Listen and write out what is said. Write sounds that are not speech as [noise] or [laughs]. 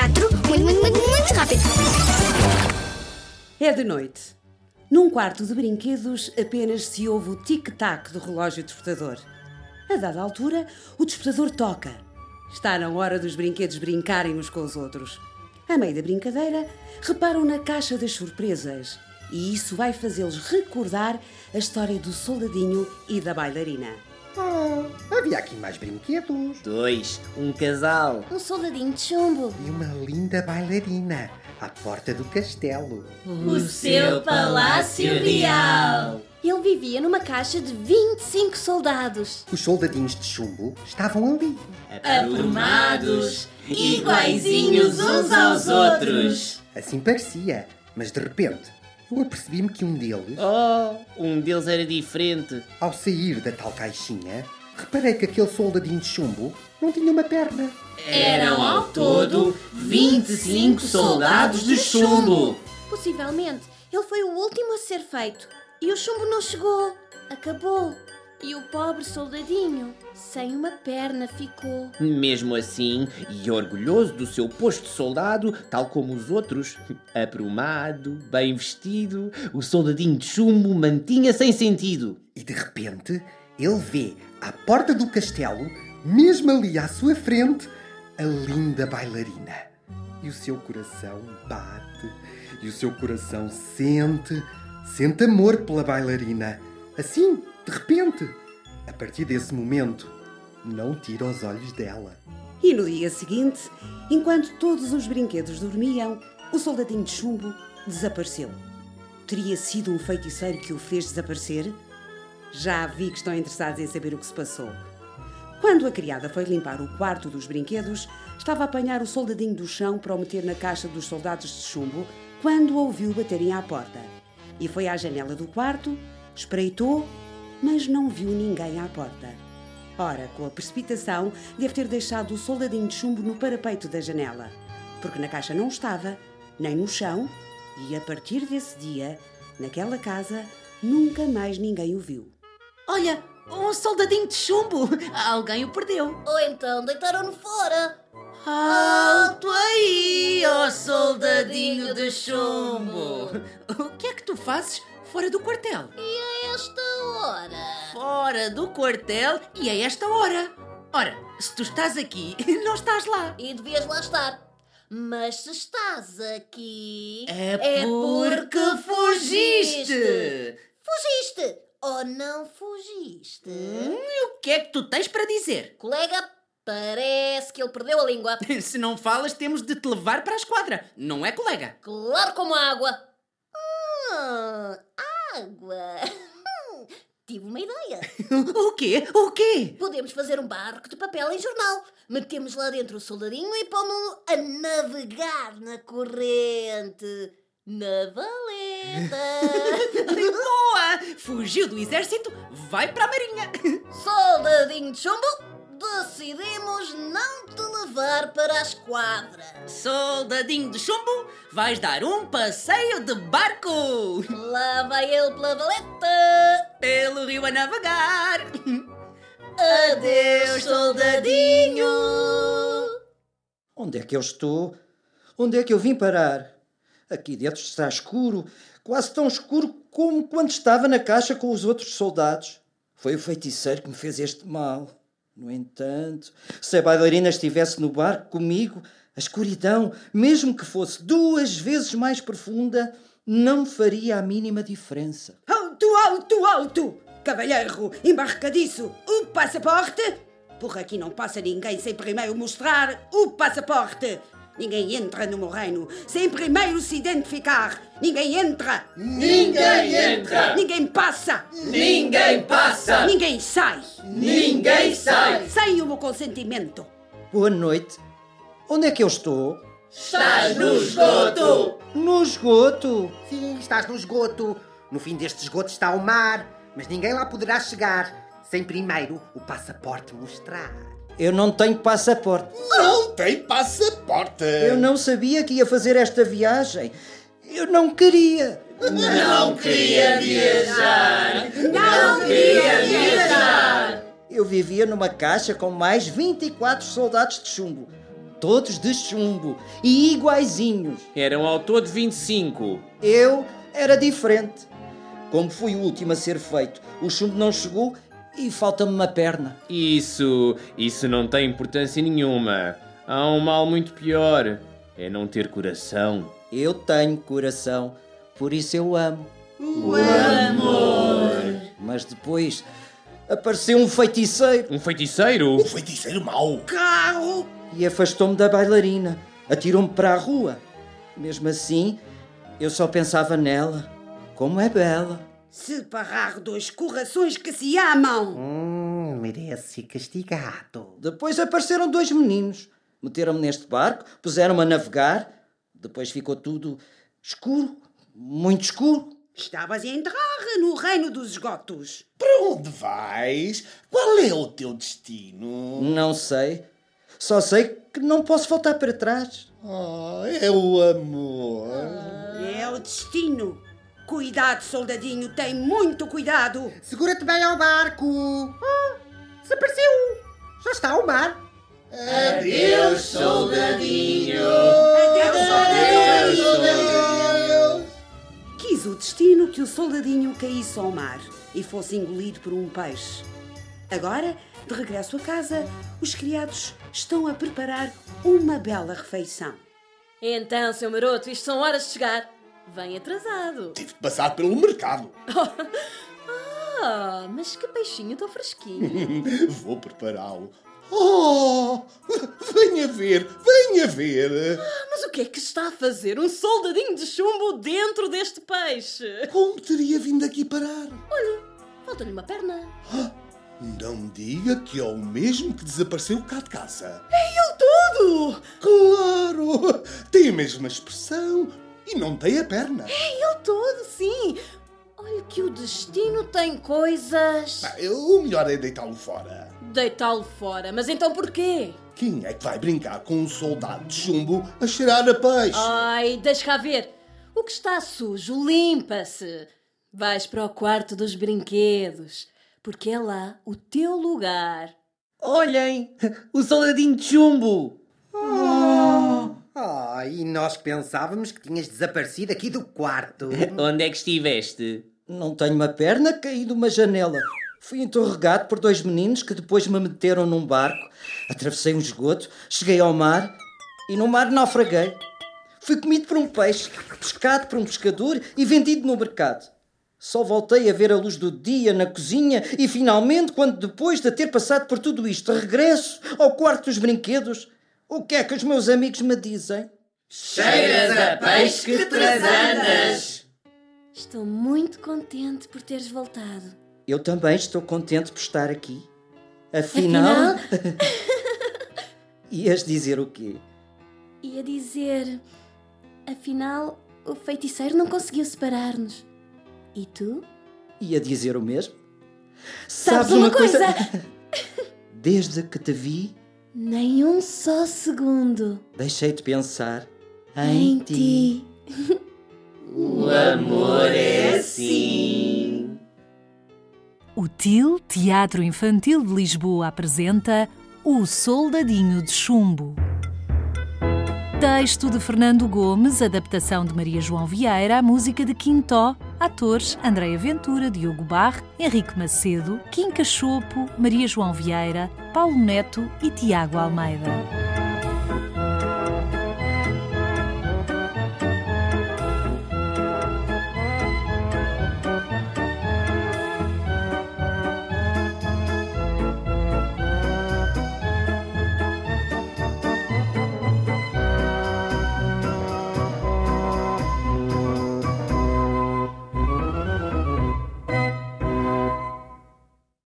teatro muito, muito, muito, muito rápido. É de noite. Num quarto de brinquedos apenas se ouve o tic-tac do relógio despertador. A dada altura, o despertador toca. Está na hora dos brinquedos brincarem uns com os outros. A meio da brincadeira, reparam na caixa das surpresas. E isso vai fazê-los recordar a história do soldadinho e da bailarina. Ah, havia aqui mais brinquedos. Dois, um casal. Um soldadinho de chumbo. E uma linda bailarina à porta do castelo. O seu palácio real. Ele vivia numa caixa de 25 soldados. Os soldadinhos de chumbo estavam ali. Aprumados, iguaizinhos uns aos outros. Assim parecia, mas de repente eu apercebi-me que um deles, Oh, um deles era diferente. ao sair da tal caixinha, reparei que aquele soldadinho de chumbo não tinha uma perna. Eram ao todo 25 soldados de chumbo. Possivelmente, ele foi o último a ser feito. E o chumbo não chegou. Acabou. E o pobre soldadinho, sem uma perna, ficou. Mesmo assim, e orgulhoso do seu posto de soldado, tal como os outros, [laughs] aprumado, bem vestido, o soldadinho de chumbo mantinha sem sentido. E de repente ele vê à porta do castelo, mesmo ali à sua frente, a linda bailarina. E o seu coração bate, e o seu coração sente, sente amor pela bailarina. Assim, de repente, a partir desse momento, não tira os olhos dela. E no dia seguinte, enquanto todos os brinquedos dormiam, o soldadinho de chumbo desapareceu. Teria sido um feiticeiro que o fez desaparecer? Já vi que estão interessados em saber o que se passou. Quando a criada foi limpar o quarto dos brinquedos, estava a apanhar o soldadinho do chão para o meter na caixa dos soldados de chumbo quando ouviu baterem à porta. E foi à janela do quarto, espreitou, mas não viu ninguém à porta. Ora, com a precipitação, deve ter deixado o soldadinho de chumbo no parapeito da janela, porque na caixa não estava, nem no chão, e a partir desse dia, naquela casa, nunca mais ninguém o viu. Olha, um soldadinho de chumbo. Alguém o perdeu. Ou então deitaram-no fora. Alto aí, ó soldadinho de chumbo. O que é que tu fazes fora do quartel? Hora? Fora do quartel e a esta hora. Ora, se tu estás aqui, [laughs] não estás lá. E devias lá estar. Mas se estás aqui. É porque fugiste. Fugiste! Ou não fugiste? Hum, e o que é que tu tens para dizer? Colega, parece que ele perdeu a língua. [laughs] Se não falas, temos de te levar para a esquadra, não é, colega? Claro como água. Ah, água. [laughs] Tive uma ideia. [laughs] O quê? O quê? Podemos fazer um barco de papel em jornal. Metemos lá dentro o soldadinho e pomos-lo a navegar na corrente. Na valeta. [laughs] Boa! Fugiu do exército, vai para a marinha. Soldadinho de chumbo, decidimos não te levar para a esquadra. Soldadinho de chumbo, vais dar um passeio de barco Lá vai ele pela valeta. pelo rio a navegar. [laughs] Adeus, soldadinho. Onde é que eu estou? Onde é que eu vim parar? Aqui dentro está escuro, quase tão escuro como quando estava na caixa com os outros soldados. Foi o feiticeiro que me fez este mal. No entanto, se a bailarina estivesse no barco comigo, a escuridão, mesmo que fosse duas vezes mais profunda, não faria a mínima diferença. Alto, alto, alto! Cavalheiro, embarcadiço, o passaporte? Por aqui não passa ninguém sem primeiro mostrar o passaporte. Ninguém entra no meu reino sem primeiro se identificar. Ninguém entra. Ninguém entra! Ninguém passa. Ninguém passa! Ninguém sai. Ninguém sai! Meu consentimento. Boa noite. Onde é que eu estou? Estás no esgoto! No esgoto. Sim, estás no esgoto. No fim deste esgoto está o mar, mas ninguém lá poderá chegar sem primeiro o passaporte mostrar. Eu não tenho passaporte. Não tem passaporte! Eu não sabia que ia fazer esta viagem. Eu não queria. não queria viajar! Não queria viajar! Eu vivia numa caixa com mais 24 soldados de chumbo. todos de chumbo e iguaizinhos. Eram ao todo 25. Eu era diferente. Como fui o último a ser feito, o chumbo não chegou e falta-me uma perna. Isso, isso não tem importância nenhuma. Há um mal muito pior. É não ter coração. Eu tenho coração, por isso eu amo. O amor. Mas depois apareceu um feiticeiro Um feiticeiro? Um feiticeiro mau. Carro! e afastou-me da bailarina. Atirou-me para a rua. Mesmo assim, eu só pensava nela. Como é bela. Separar dois corações que se amam. Hum, merece castigado. Depois apareceram dois meninos. Meteram-me neste barco, puseram-me a navegar. Depois ficou tudo escuro, muito escuro. Estavas a entrar no reino dos esgotos. Para onde vais? Qual é o teu destino? Não sei. Só sei que não posso voltar para trás. Ah, é o amor. É o destino. Cuidado, soldadinho, tem muito cuidado. Segura-te bem ao barco. Ah, desapareceu. Já está ao mar. Adeus, soldadinho. Adeus, soldadinho. Quis o destino que o soldadinho caísse ao mar e fosse engolido por um peixe. Agora, de regresso a casa, os criados estão a preparar uma bela refeição. Então, seu maroto, isto são horas de chegar. Vem atrasado. Tive de passar pelo mercado. [laughs] Ah, mas que peixinho tão fresquinho. [laughs] Vou prepará-lo. Oh, venha ver, venha ver. O que é que está a fazer um soldadinho de chumbo dentro deste peixe? Como teria vindo aqui parar? Falta-lhe uma perna. Não me diga que é o mesmo que desapareceu cá de casa. Tudo! Claro! Tem a mesma expressão e não tem a perna. Ele todo, sim. Olha que o destino tem coisas. Ah, O melhor é deitá-lo fora. Deitá-lo fora. Mas então porquê? Quem é que vai brincar com um soldado de chumbo a cheirar a peixe? Ai, deixa cá ver. O que está sujo, limpa-se. Vais para o quarto dos brinquedos, porque é lá o teu lugar. Olhem! [laughs] O soldadinho de chumbo! Ah, e nós pensávamos que tinhas desaparecido aqui do quarto. [laughs] Onde é que estiveste? Não tenho uma perna, caí de uma janela. Fui interrogado por dois meninos que depois me meteram num barco. Atravessei um esgoto, cheguei ao mar e no mar naufraguei. Fui comido por um peixe, pescado por um pescador e vendido no mercado. Só voltei a ver a luz do dia na cozinha e finalmente, quando depois de ter passado por tudo isto, regresso ao quarto dos brinquedos, o que é que os meus amigos me dizem? Cheiras a peixe que trasanas. Estou muito contente por teres voltado. Eu também estou contente por estar aqui. Afinal. [laughs] Ias dizer o quê? Ia dizer. Afinal, o feiticeiro não conseguiu separar-nos. E tu? Ia dizer o mesmo? Sabes uma coisa? [laughs] Desde que te vi, Nem um só segundo deixei de pensar em ti. [laughs] O amor é assim. O TIL, Teatro Infantil de Lisboa, apresenta O Soldadinho de Chumbo. Texto de Fernando Gomes, adaptação de Maria João Vieira, música de Quintó, atores Andréia Ventura, Diogo Barre, Henrique Macedo, Kim Cachopo, Maria João Vieira, Paulo Neto e Tiago Almeida.